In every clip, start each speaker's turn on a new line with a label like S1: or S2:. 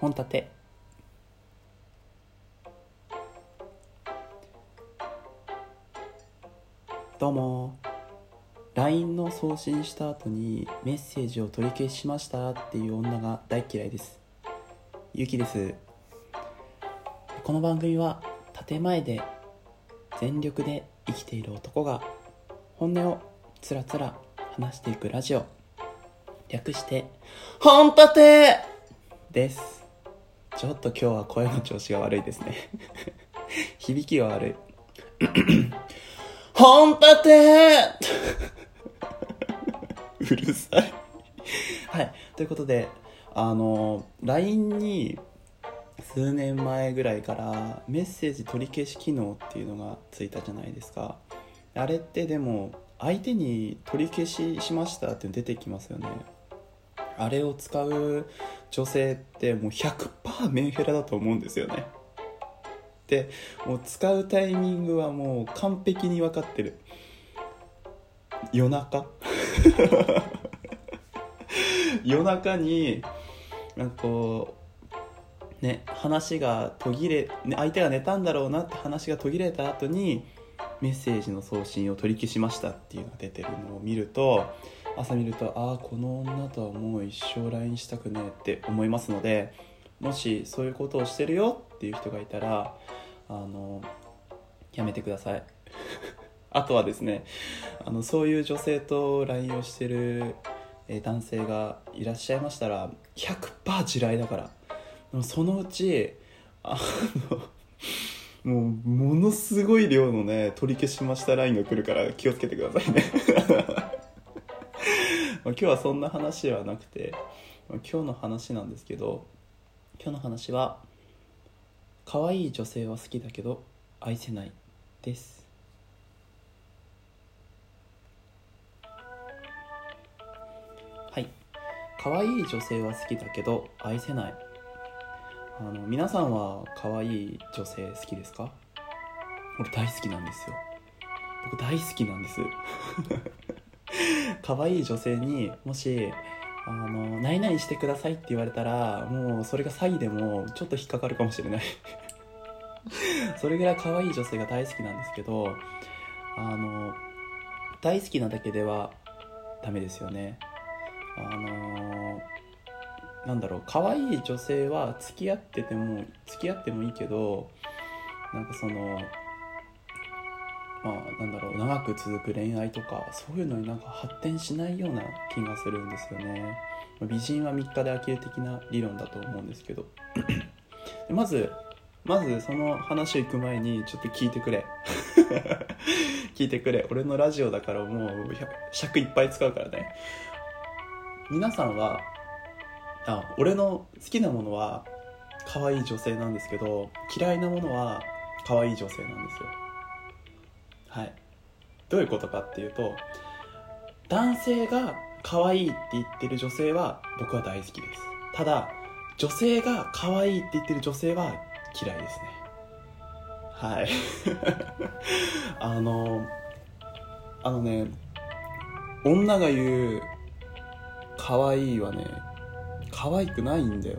S1: 本立て。どうも。LINE の送信した後にメッセージを取り消しましたっていう女が大嫌いです。ゆきです。この番組は建前で全力で生きている男が本音をつらつら話していくラジオ。略して本立てです。ちょっと今日は声の調子が悪いですね。響きが悪い。本立て うるさい。はい。ということであの LINE に数年前ぐらいからメッセージ取り消し機能っていうのがついたじゃないですか。あれってでも相手に取り消ししましたって出てきますよね。あれを使う女性ってもう100%メンヘラだと思うんですよね。でもう使うタイミングはもう完璧に分かってる。夜中？夜中になんかこうね話が途切れ、ね、相手が寝たんだろうなって話が途切れた後にメッセージの送信を取り消しましたっていうのが出てるのを見ると朝見るとああこの女とはもう一生 LINE したくねえって思いますのでもしそういうことをしてるよっていう人がいたらあのやめてください。あとはですねあのそういう女性と LINE をしてる男性がいらっしゃいましたら100%地雷だから。そのうちあのもうものすごい量のね取り消しました LINE が来るから気をつけてくださいね。今日はそんな話ではなくて今日の話なんですけど今日の話は可愛い女性は好きだけど愛せないです。はい。可愛い女性は好きだけど愛せない。あの皆さんは可愛い女性好きですか？俺大好きなんですよ。僕大好きなんです。可愛い女性にもしあの何々してくださいって言われたらもうそれが詐欺でもちょっと引っかかるかもしれない。それぐらい可愛い女性が大好きなんですけどあの大好きなだけではダメですよね。あのなんだろう可愛い女性は付き合ってても付き合ってもいいけどなんかそのまあなんだろう長く続く恋愛とかそういうのになんか発展しないような気がするんですよね。美人は3日で飽きる的な理論だと思うんですけど。まずまずその話を行く前にちょっと聞いてくれ。聞いてくれ。俺のラジオだからもう尺いっぱい使うからね。皆さんはあ俺の好きなものは可愛い女性なんですけど嫌いなものは可愛い女性なんですよ。はい。どういうことかっていうと男性が可愛いって言ってる女性は僕は大好きです。ただ女性が可愛いって言ってる女性は嫌いですね。はい。あのあのね女が言う可愛いはね可愛くないんだよ。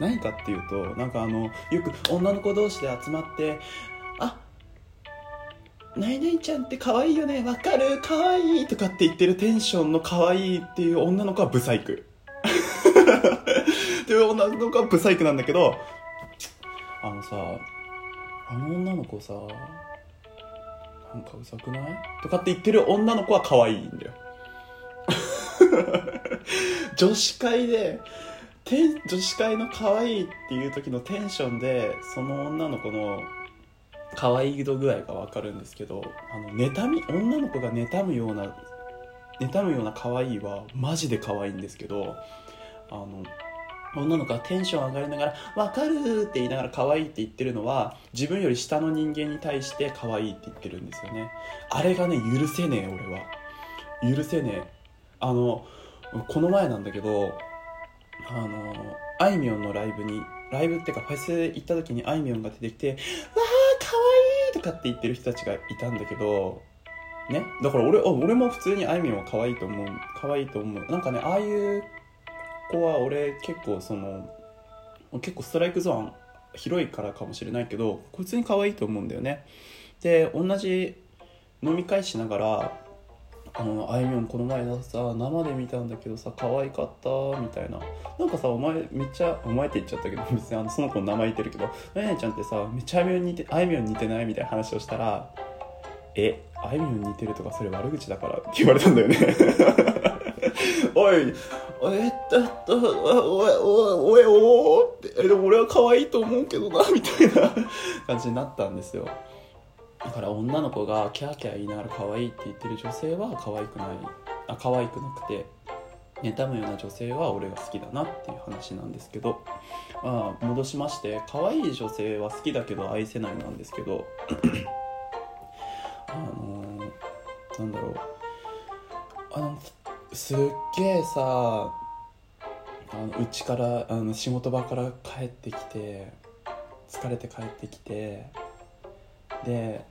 S1: 何かっていうとなんかあのよく女の子同士で集まってあ何々ちゃんって可愛いよね。わかる。可愛い。とかって言ってるテンションの可愛いっていう女の子はブサイク。っていう女の子はブサイクなんだけどあのさあの女の子さなんかうざくない？とかって言ってる女の子は可愛いんだよ。女子会で女子会の可愛いっていう時のテンションでその女の子の可愛い度具合が分かるんですけどあの妬み女の子が妬むような妬むような可愛いはマジで可愛いんですけどあの女の子がテンション上がりながら「分かる!」って言いながら可愛いって言ってるのは自分より下の人間に対して可愛いって言ってるんですよねあれがね許せねえ俺は許せねえあのこの前なんだけどあのあいみょんのライブにライブっていうかフェス行った時にあいみょんが出てきて「わとかって言ってる人たちがいたんだけどね。だから俺俺も普通にあいみょんは可愛いと思う可愛いと思う。なんかねああいう子は俺結構その結構ストライクゾーン広いからかもしれないけど普通に可愛いと思うんだよね。で同じ飲み会しながらあのあいみょんこの前さ生で見たんだけどさ可愛かったみたいななんかさお前めっちゃお前って言っちゃったけど 別にあのその子の名前言ってるけど「なねちゃんってさめっちゃあいみょん似てあいみょん似てない?」みたいな話をしたら「えあいみょん似てるとかそれ悪口だから」って言われたんだよね おいえっとおいおいおいおいってえでも俺は可愛いと思うけどなみたいな感じになったんですよだから女の子がキャーキャー言いながら可愛いって言ってる女性は可愛くない。あ可愛くなくて妬むような女性は俺が好きだなっていう話なんですけど、まあ、戻しまして可愛い女性は好きだけど愛せないなんですけど あのー、なんだろう。あのすっげえさあのうちからあの仕事場から帰ってきて疲れて帰ってきてで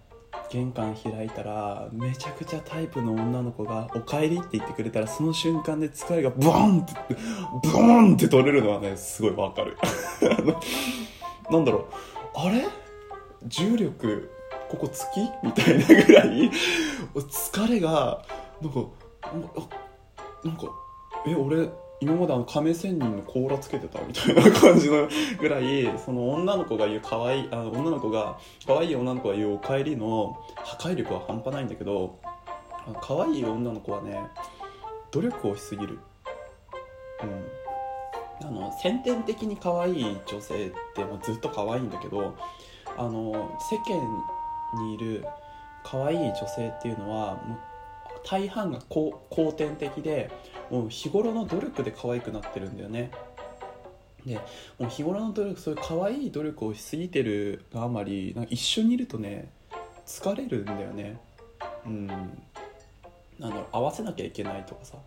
S1: 玄関開いたらめちゃくちゃタイプの女の子が「おかえり」って言ってくれたらその瞬間で疲れがブーンってブーンって取れるのはねすごいわかる。なんだろう。あれ？重力ここ月みたいなぐらい。疲れがなんかなんかえ俺今まであの亀仙人の甲羅つけてたみたいな感じのぐらいその女の子が言う可愛いあの女の子が可愛い女の子が言うお帰りの破壊力は半端ないんだけど可愛い女の子はね努力をしすぎる。うん。あの先天的に可愛い女性ってもうずっと可愛いんだけどあの世間にいる可愛い女性っていうのはもう大半が後天的でもう日頃の努力で可愛くなってるんだよね。でもう日頃の努力そういう可愛い努力をしすぎてるがあまりなんか一緒にいるとね疲れるんだよね。うん。なんだろう合わせなきゃいけないとかさ。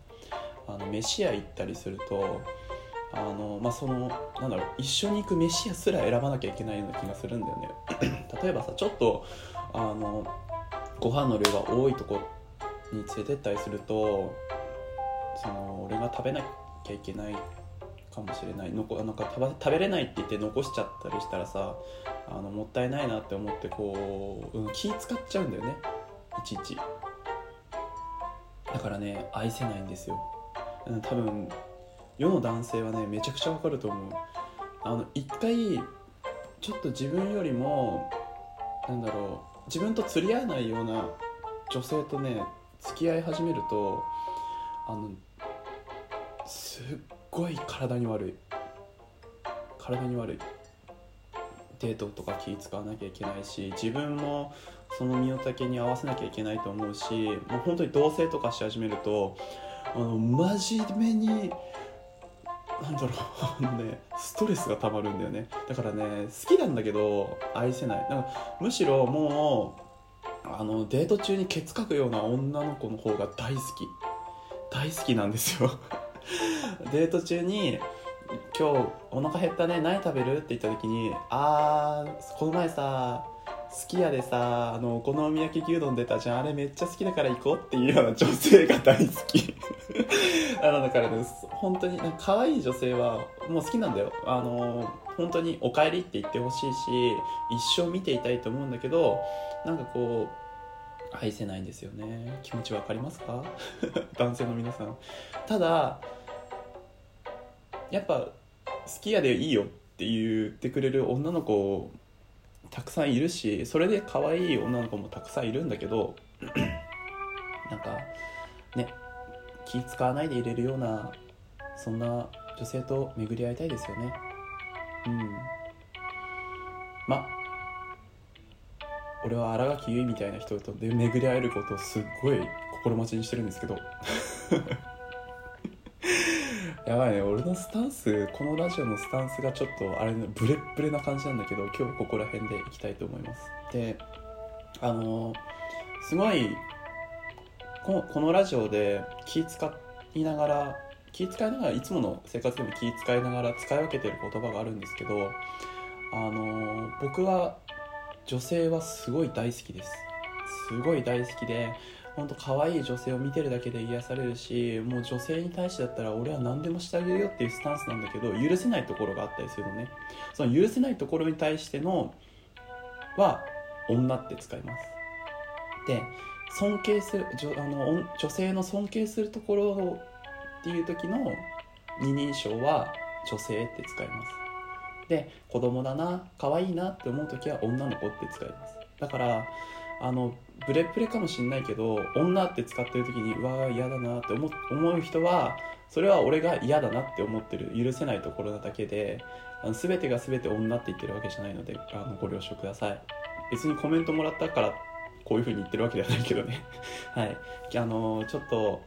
S1: あの飯屋行ったりするとあのまあそのなんだろう一緒に行く飯屋すら選ばなきゃいけないような気がするんだよね。例えばさちょっとあのご飯の量が多いとこに連れてったりするとその俺が食べなきゃいけないかもしれないのこなんか食べれないって言って残しちゃったりしたらさあのもったいないなって思ってこう、うん、気使っちゃうんだよね。いちいち。だからね愛せないんですよ。多分世の男性はねめちゃくちゃわかると思う。あの一回ちょっと自分よりもなんだろう自分と釣り合わないような女性とね付き合い始めるとあのすっごい体に悪い。体に悪い。デートとか気使わなきゃいけないし自分もその身の丈に合わせなきゃいけないと思うしもう本当に同棲とかし始めるとあの真面目になんだろうあの ねストレスがたまるんだよね。だからね好きなんだけど愛せない。なんかむしろもうあのデート中にケツかくような女の子の方が大好き大好きなんですよ デート中に「今日お腹減ったね何食べる?」って言った時に「あーこの前さ好きやでさあのお好み焼き牛丼出たじゃん。あれめっちゃ好きだから行こうっていうような女性が大好き。あのだからね本当に可愛い女性はもう好きなんだよ。あの本当に「おかえり」って言ってほしいし一生見ていたいと思うんだけどなんかこう愛せないんですよね。気持ちわかりますか？男性の皆さん。ただやっぱ好きやでいいよって言ってくれる女の子たくさんいるしそれで可愛い女の子もたくさんいるんだけど なんかね気使わないでいれるようなそんな女性と巡り合いたいですよね。うん。ま俺は新垣結衣みたいな人とで巡り合えることをすっごい心待ちにしてるんですけど。やばいね。俺のスタンスこのラジオのスタンスがちょっとあれねブレッブレな感じなんだけど今日ここら辺でいきたいと思います。であのすごいここのラジオで気使いながら気使いながらいつもの生活でも気使いながら使い分けてる言葉があるんですけどあの僕は女性はすごい大好きです。すごい大好きで本当可愛い女性を見てるだけで癒されるしもう女性に対してだったら俺は何でもしてあげるよっていうスタンスなんだけど許せないところがあったりするのね。その許せないところに対してのは女って使います。で尊敬する女あの女性の尊敬するところっていう時の二人称は女性って使います。で子供だな可愛いなって思う時は女の子って使います。だからあのブレプレかもしんないけど女って使ってる時にうわ嫌だなって思う人はそれは俺が嫌だなって思ってる許せないところなだけであの全てが全て女って言ってるわけじゃないのであのご了承ください。別にコメントもらったからこういう風に言ってるわけではないけどね。はい。あのちょっと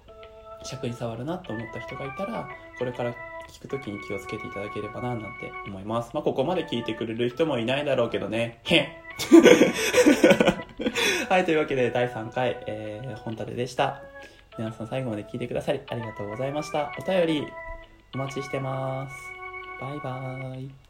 S1: 尺に触るなと思った人がいたらこれから聞く時に気をつけていただければななんて思います。まあここまで聞いてくれる人もいないだろうけどね。へん。はいというわけで第3回、えー、本立でした。皆さん最後まで聞いてくださりありがとうございました。お便りお待ちしてます。バイバーイ。